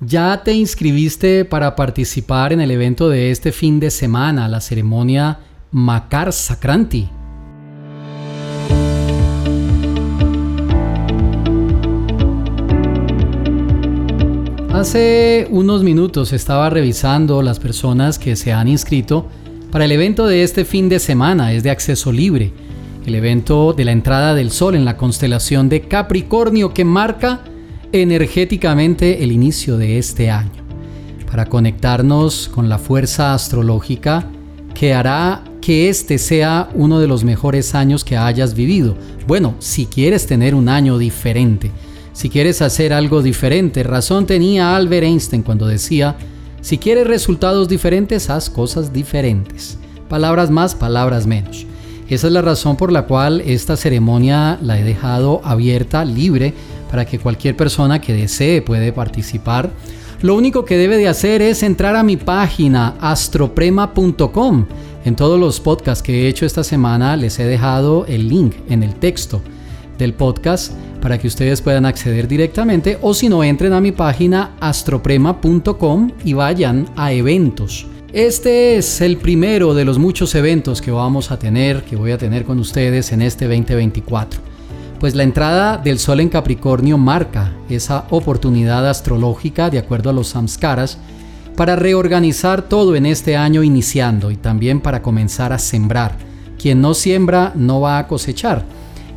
¿Ya te inscribiste para participar en el evento de este fin de semana, la ceremonia Makar Sakranti? Hace unos minutos estaba revisando las personas que se han inscrito para el evento de este fin de semana, es de acceso libre, el evento de la entrada del sol en la constelación de Capricornio que marca energéticamente el inicio de este año, para conectarnos con la fuerza astrológica que hará que este sea uno de los mejores años que hayas vivido. Bueno, si quieres tener un año diferente, si quieres hacer algo diferente, razón tenía Albert Einstein cuando decía, si quieres resultados diferentes, haz cosas diferentes. Palabras más, palabras menos. Esa es la razón por la cual esta ceremonia la he dejado abierta, libre, para que cualquier persona que desee puede participar. Lo único que debe de hacer es entrar a mi página astroprema.com. En todos los podcasts que he hecho esta semana les he dejado el link en el texto del podcast para que ustedes puedan acceder directamente o si no entren a mi página astroprema.com y vayan a eventos. Este es el primero de los muchos eventos que vamos a tener, que voy a tener con ustedes en este 2024 pues la entrada del Sol en Capricornio marca esa oportunidad astrológica de acuerdo a los samskaras para reorganizar todo en este año iniciando y también para comenzar a sembrar. Quien no siembra no va a cosechar.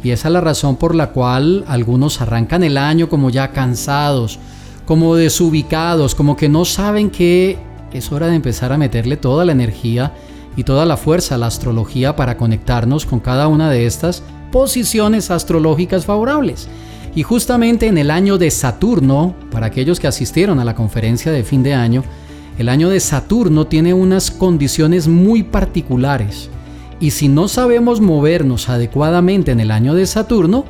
Y esa es la razón por la cual algunos arrancan el año como ya cansados, como desubicados, como que no saben que es hora de empezar a meterle toda la energía y toda la fuerza a la astrología para conectarnos con cada una de estas posiciones astrológicas favorables. Y justamente en el año de Saturno, para aquellos que asistieron a la conferencia de fin de año, el año de Saturno tiene unas condiciones muy particulares. Y si no sabemos movernos adecuadamente en el año de Saturno,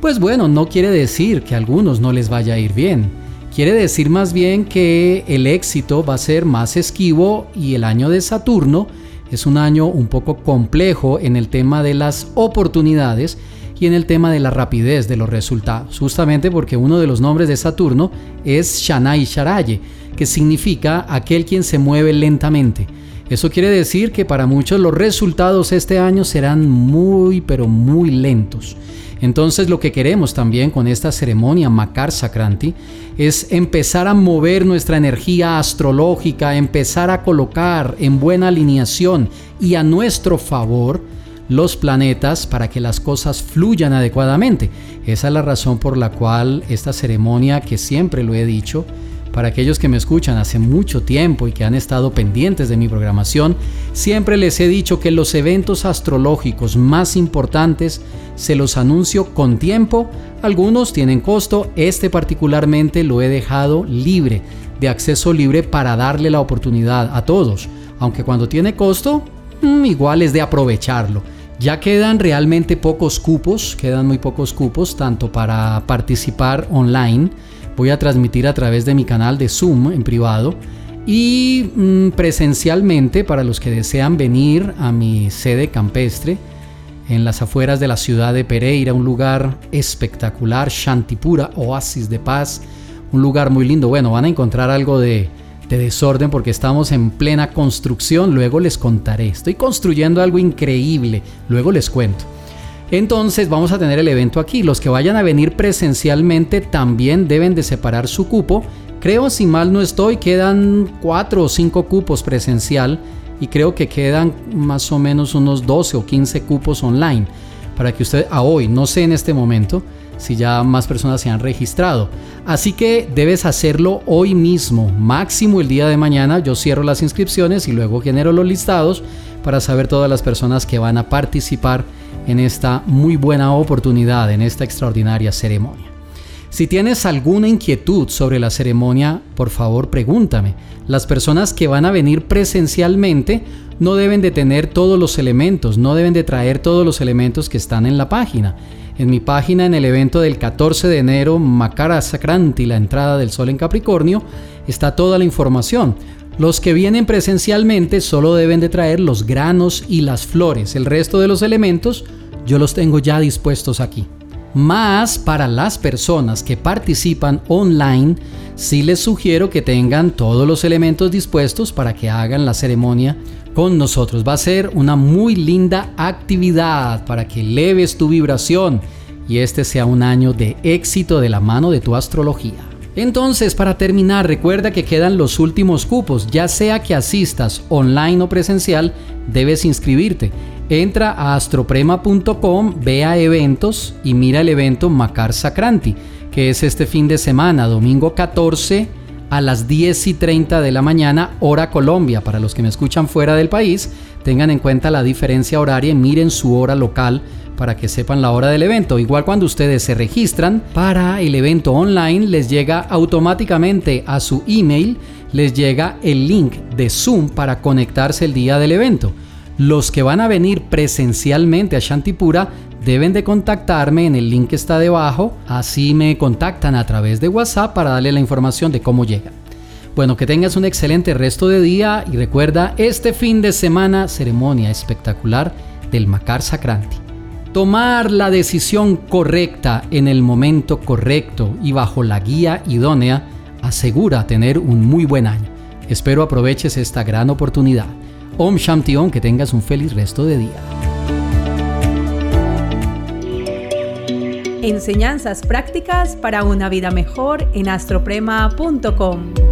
pues bueno, no quiere decir que a algunos no les vaya a ir bien. Quiere decir más bien que el éxito va a ser más esquivo y el año de Saturno es un año un poco complejo en el tema de las oportunidades y en el tema de la rapidez de los resultados, justamente porque uno de los nombres de Saturno es Shanai Sharaye, que significa aquel quien se mueve lentamente. Eso quiere decir que para muchos los resultados este año serán muy pero muy lentos. Entonces lo que queremos también con esta ceremonia Makar Sakranti es empezar a mover nuestra energía astrológica, empezar a colocar en buena alineación y a nuestro favor los planetas para que las cosas fluyan adecuadamente. Esa es la razón por la cual esta ceremonia, que siempre lo he dicho, para aquellos que me escuchan hace mucho tiempo y que han estado pendientes de mi programación, siempre les he dicho que los eventos astrológicos más importantes se los anuncio con tiempo, algunos tienen costo, este particularmente lo he dejado libre, de acceso libre para darle la oportunidad a todos, aunque cuando tiene costo, mm, igual es de aprovecharlo. Ya quedan realmente pocos cupos, quedan muy pocos cupos, tanto para participar online, voy a transmitir a través de mi canal de Zoom en privado y mm, presencialmente para los que desean venir a mi sede campestre en las afueras de la ciudad de Pereira, un lugar espectacular, Shantipura, oasis de paz, un lugar muy lindo. Bueno, van a encontrar algo de, de desorden porque estamos en plena construcción, luego les contaré. Estoy construyendo algo increíble, luego les cuento. Entonces vamos a tener el evento aquí. Los que vayan a venir presencialmente también deben de separar su cupo. Creo, si mal no estoy, quedan cuatro o cinco cupos presencial y creo que quedan más o menos unos 12 o 15 cupos online para que usted a hoy, no sé en este momento si ya más personas se han registrado. Así que debes hacerlo hoy mismo, máximo el día de mañana. Yo cierro las inscripciones y luego genero los listados para saber todas las personas que van a participar en esta muy buena oportunidad, en esta extraordinaria ceremonia. Si tienes alguna inquietud sobre la ceremonia, por favor pregúntame. Las personas que van a venir presencialmente no deben de tener todos los elementos, no deben de traer todos los elementos que están en la página. En mi página, en el evento del 14 de enero, Makara Sakranti, la entrada del sol en Capricornio, está toda la información. Los que vienen presencialmente solo deben de traer los granos y las flores. El resto de los elementos yo los tengo ya dispuestos aquí. Más para las personas que participan online, sí les sugiero que tengan todos los elementos dispuestos para que hagan la ceremonia con nosotros. Va a ser una muy linda actividad para que leves tu vibración y este sea un año de éxito de la mano de tu astrología. Entonces, para terminar, recuerda que quedan los últimos cupos, ya sea que asistas online o presencial, debes inscribirte. Entra a astroprema.com, ve a eventos y mira el evento Macar Sacranti, que es este fin de semana, domingo 14 a las 10 y 30 de la mañana, hora Colombia. Para los que me escuchan fuera del país, tengan en cuenta la diferencia horaria y miren su hora local para que sepan la hora del evento. Igual cuando ustedes se registran para el evento online, les llega automáticamente a su email, les llega el link de Zoom para conectarse el día del evento. Los que van a venir presencialmente a Shantipura deben de contactarme en el link que está debajo, así me contactan a través de WhatsApp para darle la información de cómo llegan. Bueno, que tengas un excelente resto de día y recuerda este fin de semana ceremonia espectacular del Macar Sacranti. Tomar la decisión correcta en el momento correcto y bajo la guía idónea asegura tener un muy buen año. Espero aproveches esta gran oportunidad. Om Shanti Om, que tengas un feliz resto de día. Enseñanzas prácticas para una vida mejor en astroprema.com.